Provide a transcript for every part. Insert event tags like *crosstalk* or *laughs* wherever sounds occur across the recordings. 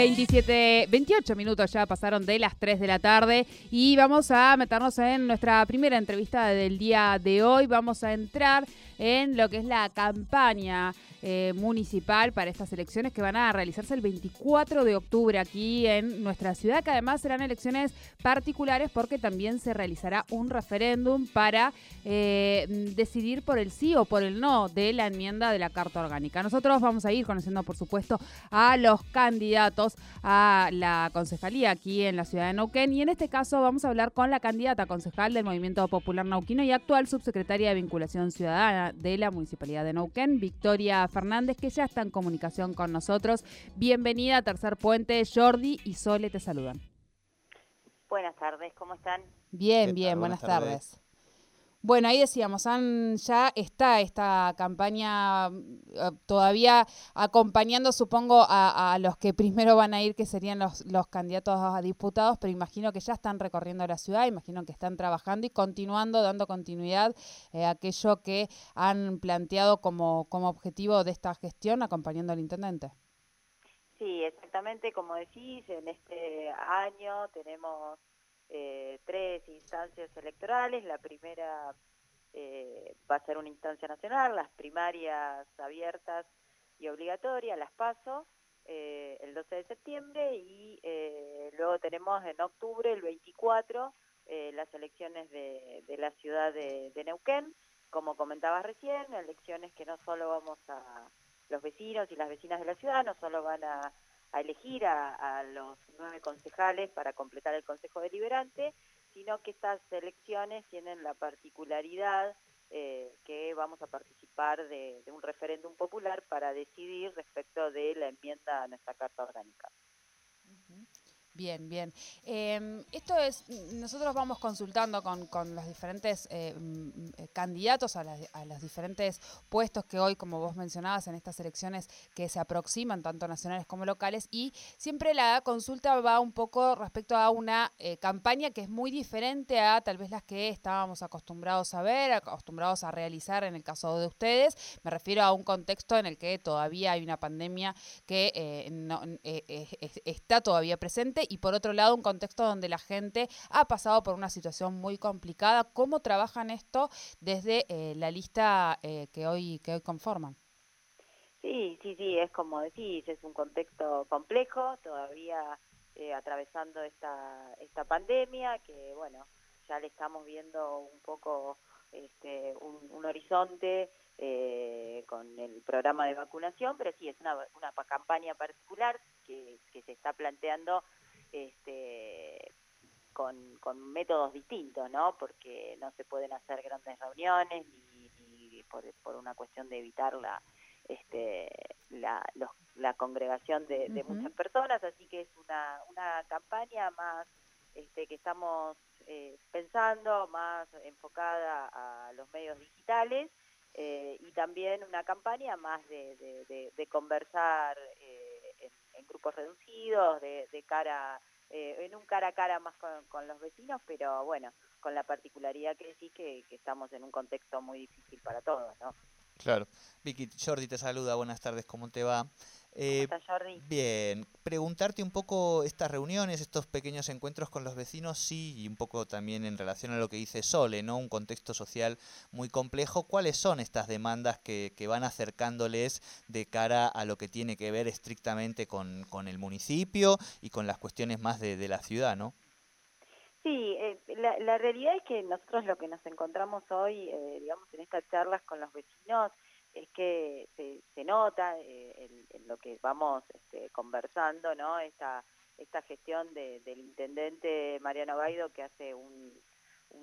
27, 28 minutos ya pasaron de las 3 de la tarde y vamos a meternos en nuestra primera entrevista del día de hoy. Vamos a entrar en lo que es la campaña eh, municipal para estas elecciones que van a realizarse el 24 de octubre aquí en nuestra ciudad, que además serán elecciones particulares porque también se realizará un referéndum para eh, decidir por el sí o por el no de la enmienda de la Carta Orgánica. Nosotros vamos a ir conociendo, por supuesto, a los candidatos a la concejalía aquí en la ciudad de Neuquén y en este caso vamos a hablar con la candidata concejal del Movimiento Popular Nauquino y actual subsecretaria de Vinculación Ciudadana de la Municipalidad de Neuquén, Victoria Fernández, que ya está en comunicación con nosotros. Bienvenida a Tercer Puente, Jordi y Sole te saludan. Buenas tardes, ¿cómo están? Bien, bien, buenas, tardes. Bueno, ahí decíamos, ya está esta campaña eh, todavía acompañando, supongo, a, los que primero van a ir, que serían los, los candidatos a diputados, pero imagino que ya están recorriendo la ciudad, imagino que están trabajando y continuando, dando continuidad eh, a aquello que han planteado como, como objetivo de esta gestión, acompañando al intendente. Sí, exactamente, como decís, en este año tenemos eh, tres instancias electorales. La primera eh, va a ser una instancia nacional, las primarias abiertas y obligatorias, las paso, eh, el 12 de septiembre y luego tenemos en octubre, el 24, las elecciones de, la ciudad de, Neuquén. Como comentabas recién, elecciones que no solo vamos a los vecinos y las vecinas de la ciudad, no solo van a a elegir a, los nueve concejales para completar el Consejo Deliberante, sino que estas elecciones tienen la particularidad eh, que vamos a participar de, un referéndum popular para decidir respecto de la enmienda a nuestra Carta Orgánica. Bien, bien. Em, esto es, nosotros vamos consultando con, con los diferentes eh, mm, eh, candidatos a, a, los diferentes puestos que hoy, como vos mencionabas, en estas elecciones que se aproximan, tanto nacionales como locales, y siempre la consulta va un poco respecto a una eh, campaña que es muy diferente a tal vez las que estábamos acostumbrados a ver, acostumbrados a realizar en el caso de ustedes. Me refiero a un contexto en el que todavía hay una pandemia que no, está todavía presente y por otro lado un contexto donde la gente ha pasado por una situación muy complicada. ¿Cómo trabajan esto desde eh, la lista eh, que, hoy, que hoy conforman? Sí, sí, sí, es como decís, es un contexto complejo, todavía eh, atravesando esta, esta pandemia, que bueno, ya le estamos viendo un poco este, un, horizonte con el programa de vacunación, pero sí, es una, una campaña particular que, que se está planteando este, con, con métodos distintos, ¿no? Porque no se pueden hacer grandes reuniones y, por, por, una cuestión de evitar la, este, la, la congregación de, muchas personas, así que es una, una campaña más este, que estamos eh, pensando, más enfocada a los medios digitales eh, y también una campaña más de, de, conversar en, grupos reducidos, de, cara, eh, en un cara a cara más con, los vecinos, pero bueno, con la particularidad que sí que, que estamos en un contexto muy difícil para todos, ¿no? Claro. Vicky, Jordi te saluda, buenas tardes, ¿cómo te va? Eh, Jordi? Bien, preguntarte un poco estas reuniones, estos pequeños encuentros con los vecinos, sí, y un poco también en relación a lo que dice Sole, ¿no? Un contexto social muy complejo. ¿Cuáles son estas demandas que, que van acercándoles de cara a lo que tiene que ver estrictamente con, con el municipio y con las cuestiones más de, de la ciudad, ¿no? Sí, eh, la, la, realidad es que nosotros lo que nos encontramos hoy, eh, digamos, en estas charlas con los vecinos, es que se, se nota eh, en, lo que vamos este, conversando, ¿no? Esta, esta gestión de, del intendente Mariano Gaido que hace un,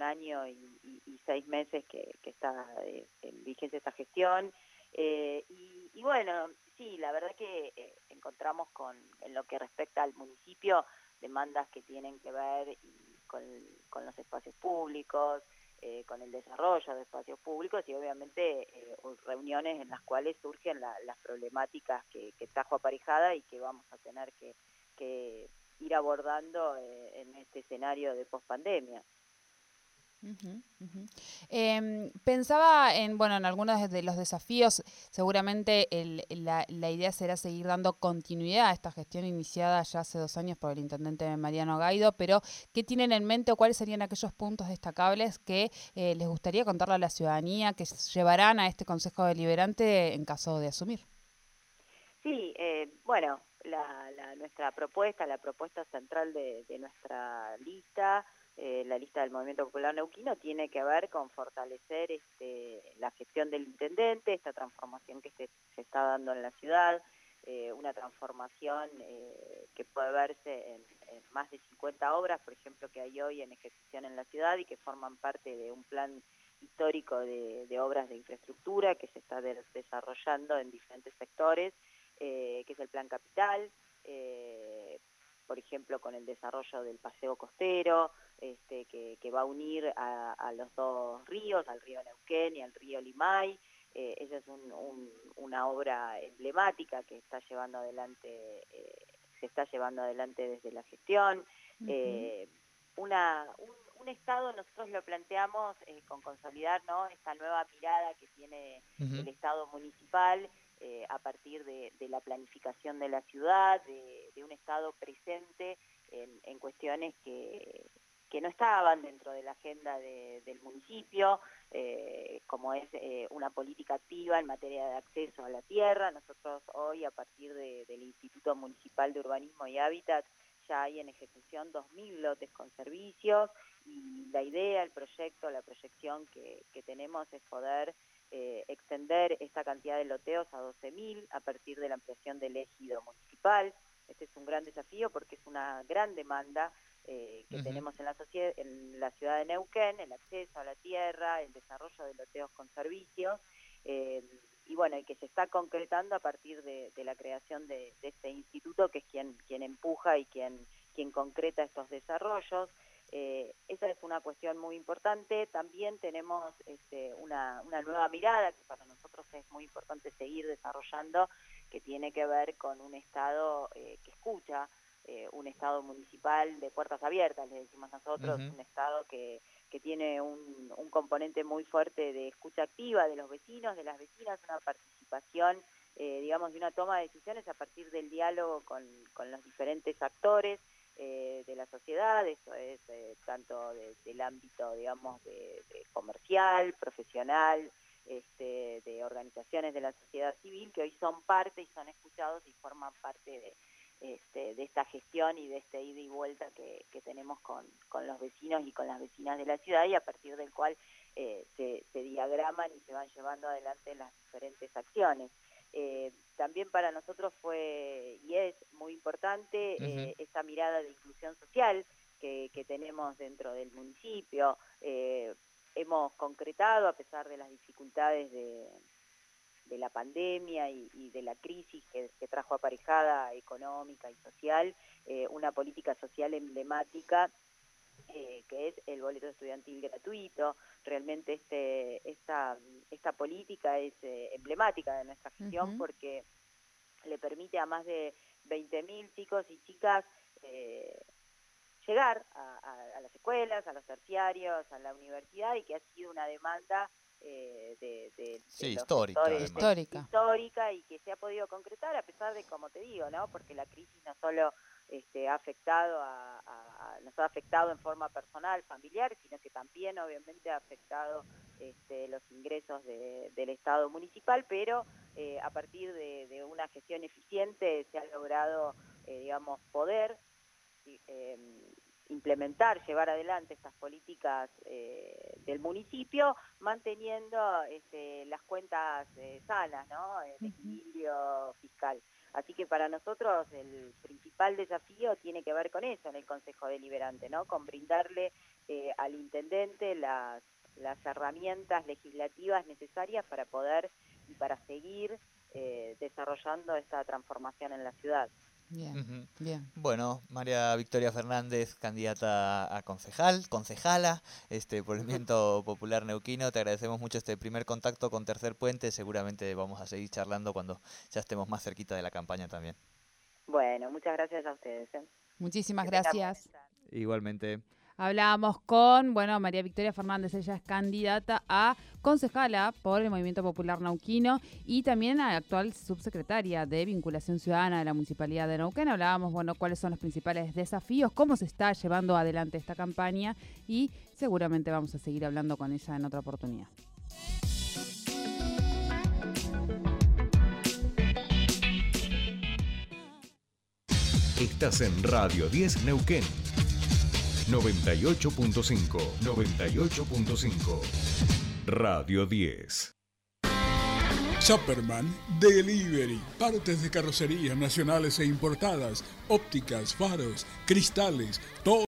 año y, y, seis meses que, está eh, en vigencia esta gestión. Eh, y, y, bueno, sí, la verdad que encontramos con, en lo que respecta al municipio, demandas que tienen que ver con, con los espacios públicos, eh, con el desarrollo de espacios públicos y obviamente eh, reuniones en las cuales surgen las problemáticas que, trajo aparejada y que vamos a tener que, ir abordando eh, en este escenario de pospandemia. Em, pensaba en, bueno, en algunos de los desafíos, seguramente la, idea será seguir dando continuidad a esta gestión iniciada ya hace dos años por el intendente Mariano Gaido, pero ¿qué tienen en mente o cuáles serían aquellos puntos destacables que eh, les gustaría contarle a la ciudadanía que llevarán a este Consejo Deliberante en caso de asumir? Sí, eh, bueno, la, nuestra propuesta, la propuesta central de nuestra lista, eh, la lista del Movimiento Popular Neuquino tiene que ver con fortalecer este, la gestión del intendente, esta transformación que se, está dando en la ciudad, eh, una transformación eh, que puede verse en, más de 50 obras, por ejemplo, que hay hoy en ejecución en la ciudad y que forman parte de un plan histórico de, obras de infraestructura que se está desarrollando en diferentes sectores, que es el Plan Capital, por ejemplo, con el desarrollo del paseo costero, este, que, va a unir a, los dos ríos, al río Neuquén y al río Limay. Eh, esa es una obra emblemática que está llevando adelante, eh, se está llevando adelante desde la gestión. Eh, una, un, Estado, nosotros lo planteamos con consolidar ¿no? esta nueva mirada que tiene el Estado municipal eh, a partir de, la planificación de la ciudad, de, un Estado presente en, cuestiones que, que, no estaban dentro de la agenda del municipio, eh, como es eh, una política activa en materia de acceso a la tierra. Nosotros hoy, a partir del Instituto Municipal de Urbanismo y Hábitat, ya hay en ejecución 2.000 lotes con servicios y la idea, el proyecto, la proyección que, que tenemos es poder eh, extender esta cantidad de loteos a 12.000 a partir de la ampliación del ejido municipal. Este es un gran desafío porque es una gran demanda eh, que tenemos en la, en la ciudad de Neuquén, el acceso a la tierra, el desarrollo de loteos con servicios, eh, y bueno, y que se está concretando a partir de, la creación de, este instituto que es quien, quien empuja y quien, quien concreta estos desarrollos. Eh, esa es una cuestión muy importante. También tenemos este, una, nueva mirada que para nosotros es muy importante seguir desarrollando, que tiene que ver con un Estado eh, que escucha, eh, un Estado municipal de puertas abiertas, le decimos nosotros, un Estado que, que tiene un, un, componente muy fuerte de escucha activa de los vecinos, de las vecinas, una participación, digamos, de una toma de decisiones a partir del diálogo con, con los diferentes actores. Eh, de la sociedad, eso es eh, tanto del ámbito, digamos, de, comercial, profesional, este, de organizaciones de la sociedad civil que hoy son parte y son escuchados y forman parte de, este, de esta gestión y de este ida y vuelta que, tenemos con, los vecinos y con las vecinas de la ciudad y a partir del cual eh, se, se diagraman y se van llevando adelante las diferentes acciones. Eh, también para nosotros fue y es muy importante eh, esta mirada de inclusión social que, tenemos dentro del municipio. Eh, hemos concretado, a pesar de las dificultades de, la pandemia y, de la crisis que, trajo aparejada económica y social, una política social emblemática eh, que es el boleto estudiantil gratuito. Realmente este, esta, esta política es eh, emblemática de nuestra gestión porque le permite a más de 20.000 chicos y chicas eh, llegar a, las escuelas, a los terciarios, a la universidad y que ha sido una demanda de, histórica, histórica. histórica y que se ha podido concretar a pesar de, como te digo, ¿no? porque la crisis no solo este, ha afectado a, nos ha afectado en forma personal, familiar, sino que también obviamente ha afectado este, los ingresos del Estado municipal, pero eh, a partir de, una gestión eficiente se ha logrado, eh, digamos, poder implementar, llevar adelante estas políticas eh, del municipio, manteniendo este, las cuentas sanas, ¿no? El equilibrio fiscal. Así que para nosotros el principal desafío tiene que ver con eso en el Consejo Deliberante, ¿no? Con brindarle eh, al intendente las, las herramientas legislativas necesarias para poder y para seguir eh, desarrollando esta transformación en la ciudad. Bien, bien. Bueno, María Victoria Fernández, candidata a concejal, concejala este, por el Movimiento *laughs* Popular Neuquino. Te agradecemos mucho este primer contacto con Tercer Puente. Seguramente vamos a seguir charlando cuando ya estemos más cerquita de la campaña también. Bueno, muchas gracias a ustedes. ¿eh? Muchísimas gracias. Igualmente. Hablábamos con, bueno, María Victoria Fernández, ella es candidata a concejala por el Movimiento Popular Nauquino y también a actual subsecretaria de Vinculación Ciudadana de la Municipalidad de Neuquén. Hablábamos, bueno, cuáles son los principales desafíos, cómo se está llevando adelante esta campaña y seguramente vamos a seguir hablando con ella en otra oportunidad. Estás en Radio 10 Neuquén. 98.5. 98.5. Radio 10. Superman Delivery. Partes de carrocerías nacionales e importadas, ópticas, faros, cristales, todo